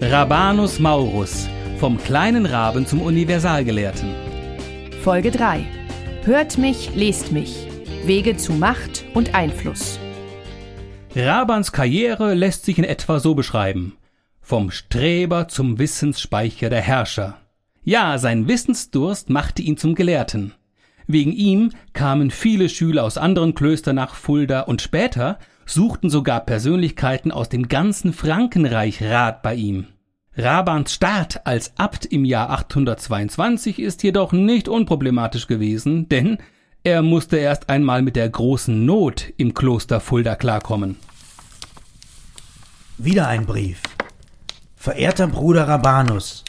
Rabanus Maurus, vom kleinen Raben zum Universalgelehrten. Folge 3. Hört mich, lest mich. Wege zu Macht und Einfluss. Rabans Karriere lässt sich in etwa so beschreiben. Vom Streber zum Wissensspeicher der Herrscher. Ja, sein Wissensdurst machte ihn zum Gelehrten. Wegen ihm kamen viele Schüler aus anderen Klöstern nach Fulda und später suchten sogar Persönlichkeiten aus dem ganzen Frankenreich Rat bei ihm. Rabans Start als Abt im Jahr 822 ist jedoch nicht unproblematisch gewesen, denn er musste erst einmal mit der großen Not im Kloster Fulda klarkommen. Wieder ein Brief. Verehrter Bruder Rabanus,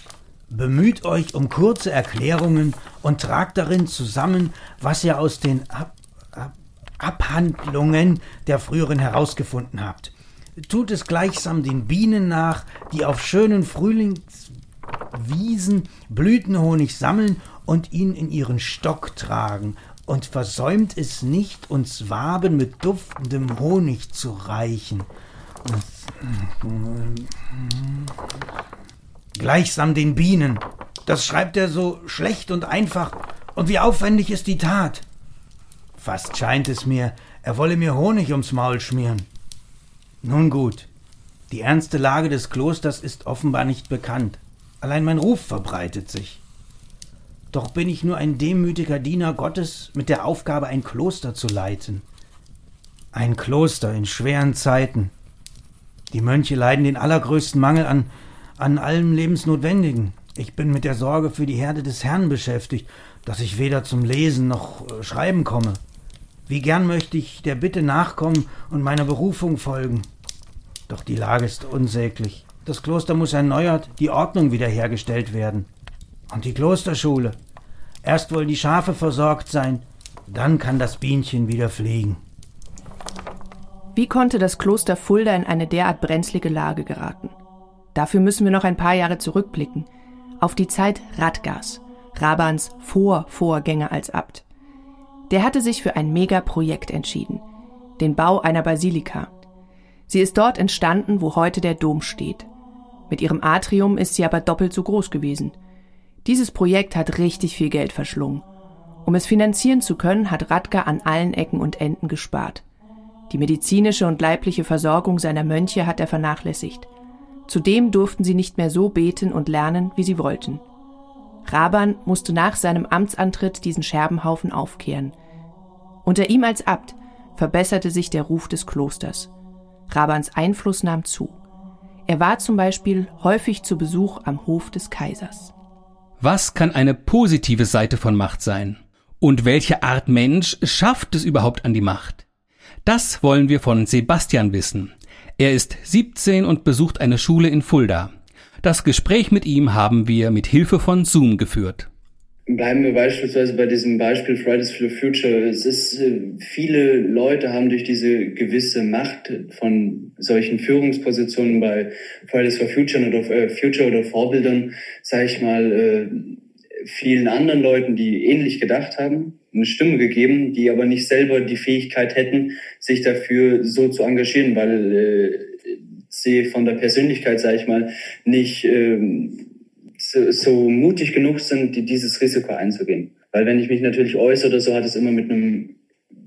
bemüht euch um kurze Erklärungen und tragt darin zusammen, was ihr aus den Ab Ab Abhandlungen der früheren herausgefunden habt. Tut es gleichsam den Bienen nach, die auf schönen Frühlingswiesen Blütenhonig sammeln und ihn in ihren Stock tragen, und versäumt es nicht, uns Waben mit duftendem Honig zu reichen. Gleichsam den Bienen. Das schreibt er so schlecht und einfach. Und wie aufwendig ist die Tat. Fast scheint es mir, er wolle mir Honig ums Maul schmieren. Nun gut, die ernste Lage des Klosters ist offenbar nicht bekannt. Allein mein Ruf verbreitet sich. Doch bin ich nur ein demütiger Diener Gottes mit der Aufgabe, ein Kloster zu leiten. Ein Kloster in schweren Zeiten. Die Mönche leiden den allergrößten Mangel an, an allem Lebensnotwendigen. Ich bin mit der Sorge für die Herde des Herrn beschäftigt, dass ich weder zum Lesen noch äh, Schreiben komme. Wie gern möchte ich der Bitte nachkommen und meiner Berufung folgen. Doch die Lage ist unsäglich. Das Kloster muss erneuert, die Ordnung wiederhergestellt werden. Und die Klosterschule. Erst wollen die Schafe versorgt sein, dann kann das Bienchen wieder fliegen. Wie konnte das Kloster Fulda in eine derart brenzlige Lage geraten? Dafür müssen wir noch ein paar Jahre zurückblicken. Auf die Zeit Radgas, Rabans Vorvorgänger als Abt. Der hatte sich für ein Megaprojekt entschieden. Den Bau einer Basilika. Sie ist dort entstanden, wo heute der Dom steht. Mit ihrem Atrium ist sie aber doppelt so groß gewesen. Dieses Projekt hat richtig viel Geld verschlungen. Um es finanzieren zu können, hat Radka an allen Ecken und Enden gespart. Die medizinische und leibliche Versorgung seiner Mönche hat er vernachlässigt. Zudem durften sie nicht mehr so beten und lernen, wie sie wollten. Raban musste nach seinem Amtsantritt diesen Scherbenhaufen aufkehren. Unter ihm als Abt verbesserte sich der Ruf des Klosters. Rabans Einfluss nahm zu. Er war zum Beispiel häufig zu Besuch am Hof des Kaisers. Was kann eine positive Seite von Macht sein? Und welche Art Mensch schafft es überhaupt an die Macht? Das wollen wir von Sebastian wissen. Er ist 17 und besucht eine Schule in Fulda. Das Gespräch mit ihm haben wir mit Hilfe von Zoom geführt. Bleiben wir beispielsweise bei diesem Beispiel Fridays for Future. Es ist, äh, viele Leute haben durch diese gewisse Macht von solchen Führungspositionen bei Fridays for Future oder, äh, Future oder Vorbildern, sage ich mal, äh, vielen anderen Leuten, die ähnlich gedacht haben, eine Stimme gegeben, die aber nicht selber die Fähigkeit hätten, sich dafür so zu engagieren, weil äh, sie von der Persönlichkeit, sage ich mal, nicht ähm, so, so mutig genug sind, die, dieses Risiko einzugehen. Weil wenn ich mich natürlich äußere oder so, hat es immer mit einem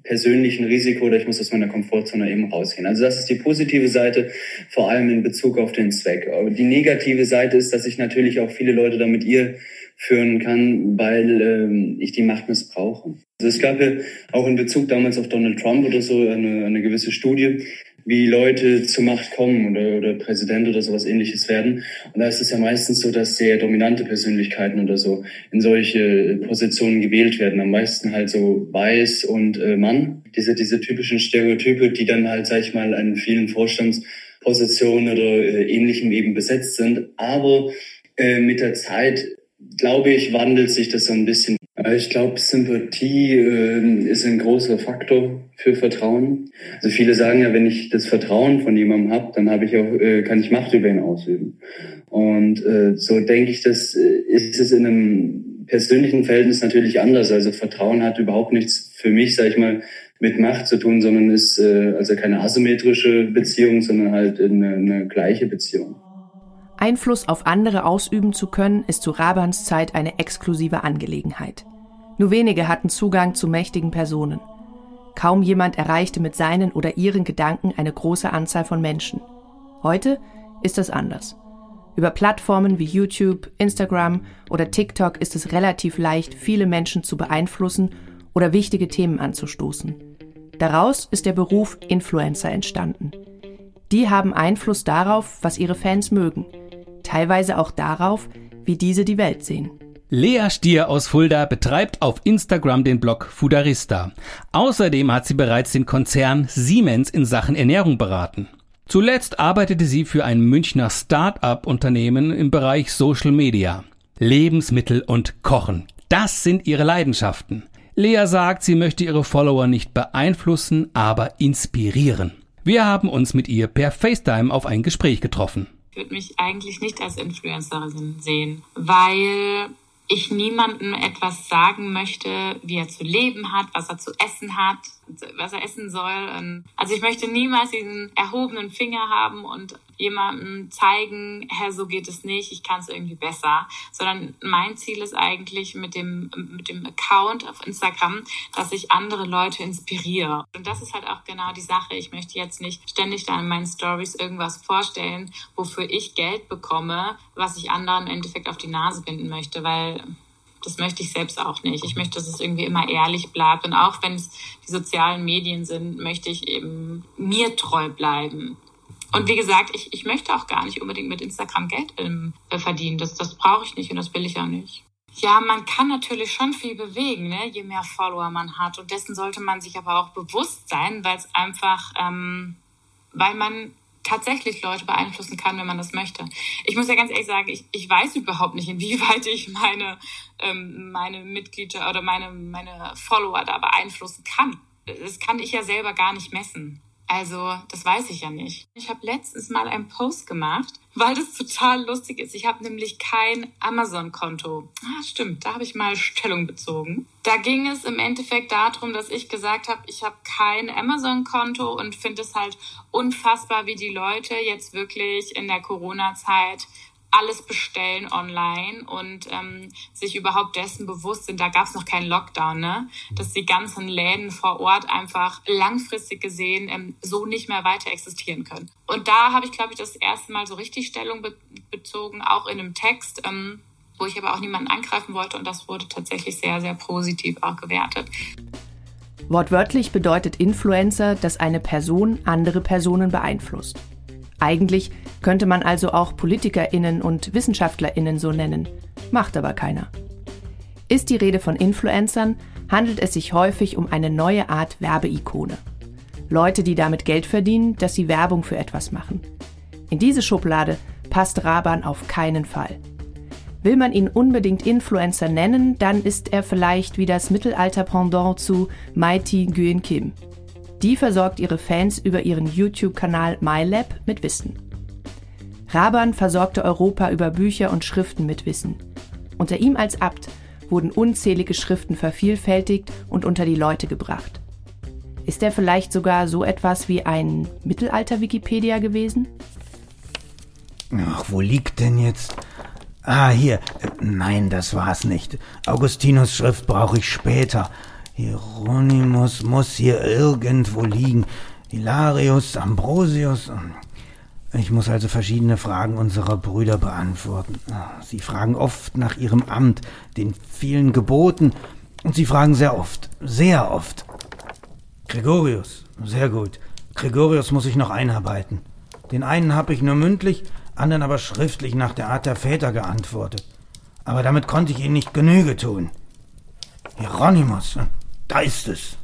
persönlichen Risiko oder ich muss aus meiner Komfortzone eben rausgehen. Also das ist die positive Seite, vor allem in Bezug auf den Zweck. Aber die negative Seite ist, dass ich natürlich auch viele Leute damit ihr führen kann, weil ähm, ich die Macht missbrauche. Also es gab ja auch in Bezug damals auf Donald Trump oder so eine, eine gewisse Studie, wie Leute zur Macht kommen oder, oder Präsident oder sowas ähnliches werden. Und da ist es ja meistens so, dass sehr dominante Persönlichkeiten oder so in solche Positionen gewählt werden. Am meisten halt so weiß und äh, Mann. Diese, diese typischen Stereotype, die dann halt, sag ich mal, an vielen Vorstandspositionen oder äh, ähnlichem eben besetzt sind. Aber äh, mit der Zeit glaube ich, wandelt sich das so ein bisschen. Ich glaube, Sympathie äh, ist ein großer Faktor für Vertrauen. Also viele sagen ja, wenn ich das Vertrauen von jemandem habe, dann habe ich auch, äh, kann ich Macht über ihn ausüben. Und äh, so denke ich, das äh, ist es in einem persönlichen Verhältnis natürlich anders. Also Vertrauen hat überhaupt nichts für mich, sage ich mal, mit Macht zu tun, sondern ist äh, also keine asymmetrische Beziehung, sondern halt eine, eine gleiche Beziehung. Einfluss auf andere ausüben zu können, ist zu Rabans Zeit eine exklusive Angelegenheit. Nur wenige hatten Zugang zu mächtigen Personen. Kaum jemand erreichte mit seinen oder ihren Gedanken eine große Anzahl von Menschen. Heute ist das anders. Über Plattformen wie YouTube, Instagram oder TikTok ist es relativ leicht, viele Menschen zu beeinflussen oder wichtige Themen anzustoßen. Daraus ist der Beruf Influencer entstanden. Die haben Einfluss darauf, was ihre Fans mögen, teilweise auch darauf, wie diese die Welt sehen. Lea Stier aus Fulda betreibt auf Instagram den Blog Fudarista. Außerdem hat sie bereits den Konzern Siemens in Sachen Ernährung beraten. Zuletzt arbeitete sie für ein Münchner Start-up-Unternehmen im Bereich Social Media. Lebensmittel und Kochen. Das sind ihre Leidenschaften. Lea sagt, sie möchte ihre Follower nicht beeinflussen, aber inspirieren. Wir haben uns mit ihr per FaceTime auf ein Gespräch getroffen. Ich würde mich eigentlich nicht als Influencerin sehen, weil ich niemandem etwas sagen möchte, wie er zu leben hat, was er zu essen hat, was er essen soll. Also ich möchte niemals diesen erhobenen Finger haben und jemandem zeigen, Herr, so geht es nicht, ich kann es irgendwie besser, sondern mein Ziel ist eigentlich mit dem, mit dem Account auf Instagram, dass ich andere Leute inspiriere. Und das ist halt auch genau die Sache. Ich möchte jetzt nicht ständig da in meinen Stories irgendwas vorstellen, wofür ich Geld bekomme, was ich anderen im Endeffekt auf die Nase binden möchte, weil das möchte ich selbst auch nicht. Ich möchte, dass es irgendwie immer ehrlich bleibt. Und auch wenn es die sozialen Medien sind, möchte ich eben mir treu bleiben. Und wie gesagt, ich, ich möchte auch gar nicht unbedingt mit Instagram Geld ähm, verdienen. Das, das brauche ich nicht und das will ich auch nicht. Ja, man kann natürlich schon viel bewegen, ne? je mehr Follower man hat. Und dessen sollte man sich aber auch bewusst sein, weil es einfach, ähm, weil man tatsächlich Leute beeinflussen kann, wenn man das möchte. Ich muss ja ganz ehrlich sagen, ich, ich weiß überhaupt nicht, inwieweit ich meine, ähm, meine Mitglieder oder meine, meine Follower da beeinflussen kann. Das kann ich ja selber gar nicht messen. Also, das weiß ich ja nicht. Ich habe letztens mal einen Post gemacht, weil das total lustig ist. Ich habe nämlich kein Amazon-Konto. Ah, stimmt, da habe ich mal Stellung bezogen. Da ging es im Endeffekt darum, dass ich gesagt habe, ich habe kein Amazon-Konto und finde es halt unfassbar, wie die Leute jetzt wirklich in der Corona-Zeit alles bestellen online und ähm, sich überhaupt dessen bewusst sind, da gab es noch keinen Lockdown, ne? dass die ganzen Läden vor Ort einfach langfristig gesehen ähm, so nicht mehr weiter existieren können. Und da habe ich, glaube ich, das erste Mal so richtig Stellung be bezogen, auch in einem Text. Ähm, wo ich aber auch niemanden angreifen wollte und das wurde tatsächlich sehr, sehr positiv auch gewertet. Wortwörtlich bedeutet Influencer, dass eine Person andere Personen beeinflusst. Eigentlich könnte man also auch Politikerinnen und Wissenschaftlerinnen so nennen, macht aber keiner. Ist die Rede von Influencern, handelt es sich häufig um eine neue Art Werbeikone. Leute, die damit Geld verdienen, dass sie Werbung für etwas machen. In diese Schublade passt Raban auf keinen Fall. Will man ihn unbedingt Influencer nennen, dann ist er vielleicht wie das Mittelalter-Pendant zu Mighty Nguyen Kim. Die versorgt ihre Fans über ihren YouTube-Kanal MyLab mit Wissen. Raban versorgte Europa über Bücher und Schriften mit Wissen. Unter ihm als Abt wurden unzählige Schriften vervielfältigt und unter die Leute gebracht. Ist er vielleicht sogar so etwas wie ein Mittelalter-Wikipedia gewesen? Ach, wo liegt denn jetzt? Ah, hier. Nein, das war's nicht. Augustinus Schrift brauche ich später. Hieronymus muss hier irgendwo liegen. Hilarius, Ambrosius. Ich muss also verschiedene Fragen unserer Brüder beantworten. Sie fragen oft nach ihrem Amt, den vielen Geboten, und sie fragen sehr oft, sehr oft. Gregorius, sehr gut. Gregorius muss ich noch einarbeiten. Den einen habe ich nur mündlich, anderen aber schriftlich nach der Art der Väter geantwortet. Aber damit konnte ich ihnen nicht Genüge tun. Hieronymus, da ist es.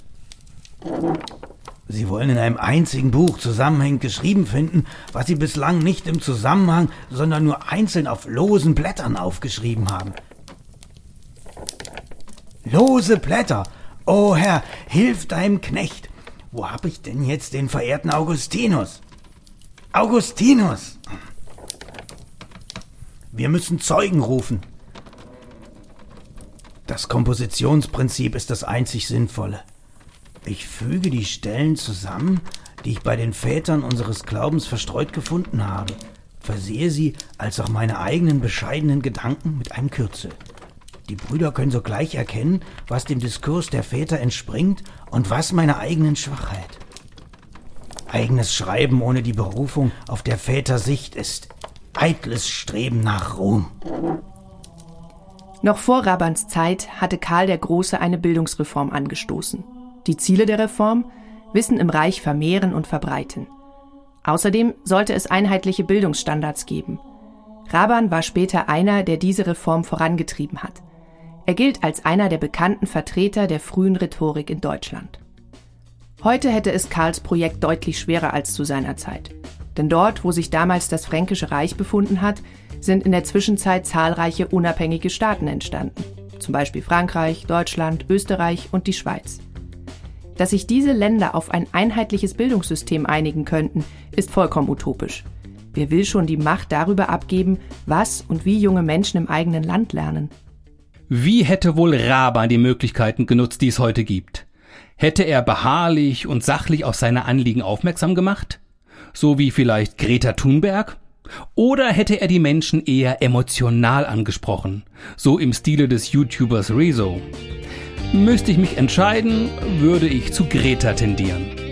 Sie wollen in einem einzigen Buch zusammenhängend geschrieben finden, was Sie bislang nicht im Zusammenhang, sondern nur einzeln auf losen Blättern aufgeschrieben haben. Lose Blätter! O oh Herr, hilf deinem Knecht! Wo hab ich denn jetzt den verehrten Augustinus? Augustinus! Wir müssen Zeugen rufen. Das Kompositionsprinzip ist das einzig Sinnvolle. Ich füge die Stellen zusammen, die ich bei den Vätern unseres Glaubens verstreut gefunden habe. versehe sie als auch meine eigenen bescheidenen Gedanken mit einem Kürzel. Die Brüder können sogleich erkennen, was dem Diskurs der Väter entspringt und was meiner eigenen Schwachheit. Eigenes Schreiben ohne die Berufung auf der Väter Sicht ist eitles Streben nach Ruhm. Noch vor Rabans Zeit hatte Karl der Große eine Bildungsreform angestoßen. Die Ziele der Reform Wissen im Reich vermehren und verbreiten. Außerdem sollte es einheitliche Bildungsstandards geben. Raban war später einer, der diese Reform vorangetrieben hat. Er gilt als einer der bekannten Vertreter der frühen Rhetorik in Deutschland. Heute hätte es Karls Projekt deutlich schwerer als zu seiner Zeit. Denn dort, wo sich damals das Fränkische Reich befunden hat, sind in der Zwischenzeit zahlreiche unabhängige Staaten entstanden. Zum Beispiel Frankreich, Deutschland, Österreich und die Schweiz. Dass sich diese Länder auf ein einheitliches Bildungssystem einigen könnten, ist vollkommen utopisch. Wer will schon die Macht darüber abgeben, was und wie junge Menschen im eigenen Land lernen? Wie hätte wohl Raban die Möglichkeiten genutzt, die es heute gibt? Hätte er beharrlich und sachlich auf seine Anliegen aufmerksam gemacht? So wie vielleicht Greta Thunberg? Oder hätte er die Menschen eher emotional angesprochen? So im Stile des YouTubers Rezo? Müsste ich mich entscheiden, würde ich zu Greta tendieren.